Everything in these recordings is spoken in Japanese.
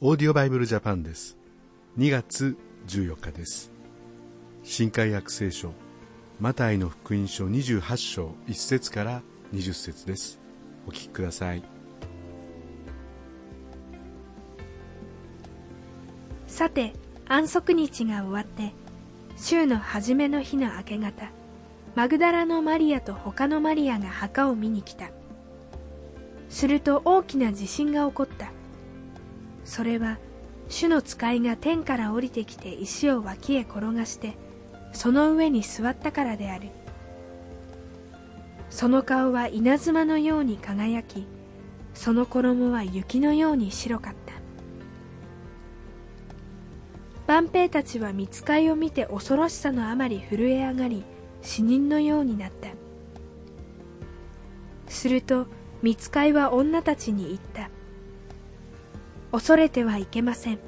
オーディオバイブルジャパンです。2月14日です。新海約聖書マタイの福音書28章1節から20節です。お聞きください。さて安息日が終わって週の初めの日の明け方マグダラのマリアと他のマリアが墓を見に来た。すると大きな地震が起こった。それは主の使いが天から降りてきて石を脇へ転がしてその上に座ったからである。その顔は稲妻のように輝きその衣は雪のように白かった。万兵たちは見つかいを見て恐ろしさのあまり震え上がり死人のようになった。すると見つかいは女たちに言った。恐れてはいけません。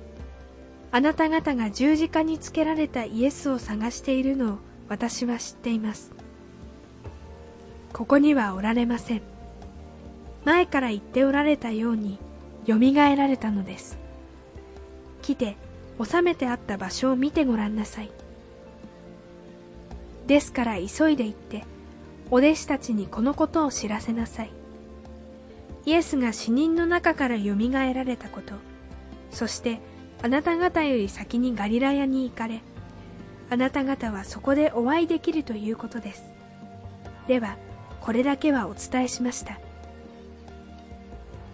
あなた方が十字架につけられたイエスを探しているのを私は知っています。ここにはおられません。前から言っておられたようによみがえられたのです。来て収めてあった場所を見てごらんなさい。ですから急いで行ってお弟子たちにこのことを知らせなさい。イエスが死人の中からよみがえられたこと。そしてあなた方より先にガリラヤに行かれあなた方はそこでお会いできるということです。ではこれだけはお伝えしました。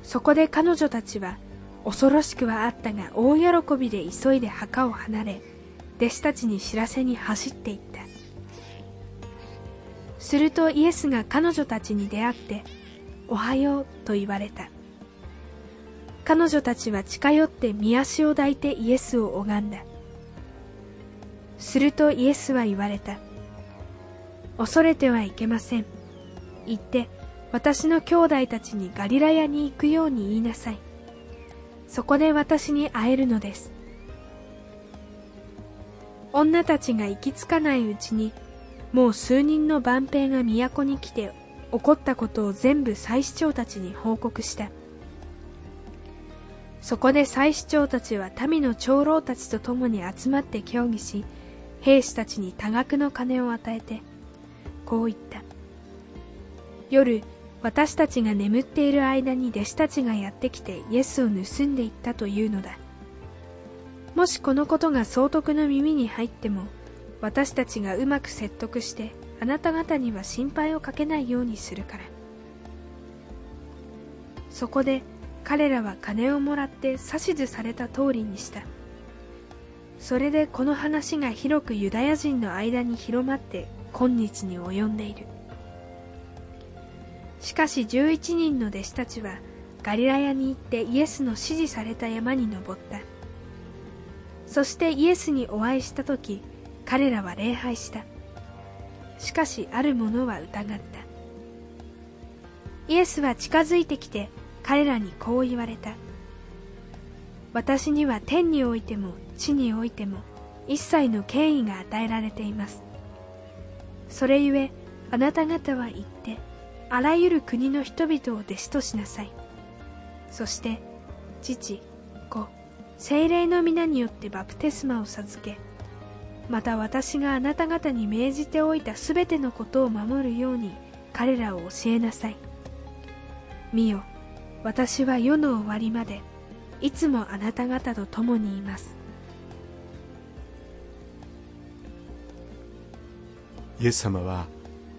そこで彼女たちは恐ろしくはあったが大喜びで急いで墓を離れ弟子たちに知らせに走っていった。するとイエスが彼女たちに出会って「おはよう」と言われた。彼女たちは近寄って見足を抱いてイエスを拝んだ。するとイエスは言われた。恐れてはいけません。行って私の兄弟たちにガリラヤに行くように言いなさい。そこで私に会えるのです。女たちが行き着かないうちにもう数人の万兵が都に来て起こったことを全部祭司長たちに報告した。そこで祭司長たちは民の長老たちと共に集まって協議し兵士たちに多額の金を与えてこう言った。夜私たちが眠っている間に弟子たちがやってきてイエスを盗んでいったというのだ。もしこのことが総督の耳に入っても私たちがうまく説得してあなた方には心配をかけないようにするから。そこで彼らは金をもらって指図された通りにした。それでこの話が広くユダヤ人の間に広まって今日に及んでいる。しかし11人の弟子たちはガリラヤに行ってイエスの指示された山に登った。そしてイエスにお会いした時彼らは礼拝した。しかしある者は疑った。イエスは近づいてきて彼らにこう言われた。私には天においても地においても一切の権威が与えられています。それゆえあなた方は言ってあらゆる国の人々を弟子としなさい。そして父子精霊の皆によってバプテスマを授けまた私があなた方に命じておいたすべてのことを守るように彼らを教えなさい。見よ私は世の終わりまでいつもあなた方と共にいます。イエス様は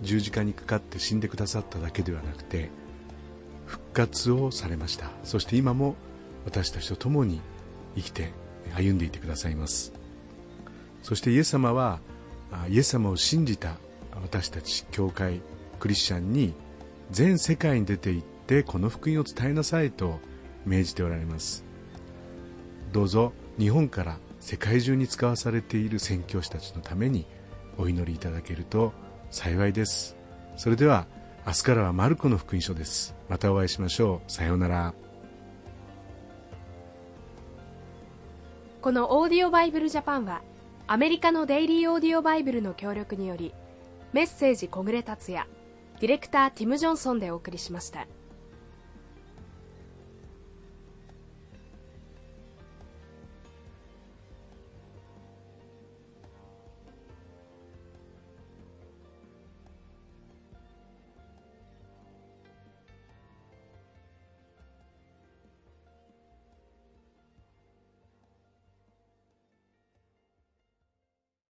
十字架にかかって死んでくださっただけではなくて復活をされました。そして今も私たちと共に生きて歩んでいてくださいます。そしてイエス様はイエス様を信じた私たち教会クリスチャンに全世界に出て行ってこの福音を伝えなさいと命じておられます。どうぞ日本から世界中に使わされている宣教師たちのためにお祈りいただけると幸いです。それでは明日からはマルコの福音書です。またお会いしましょう。さようなら。このオーディオバイブルジャパンはアメリカのデイリーオーディオバイブルの協力によりメッセージ小暮達也ディレクターティム・ジョンソンでお送りしました。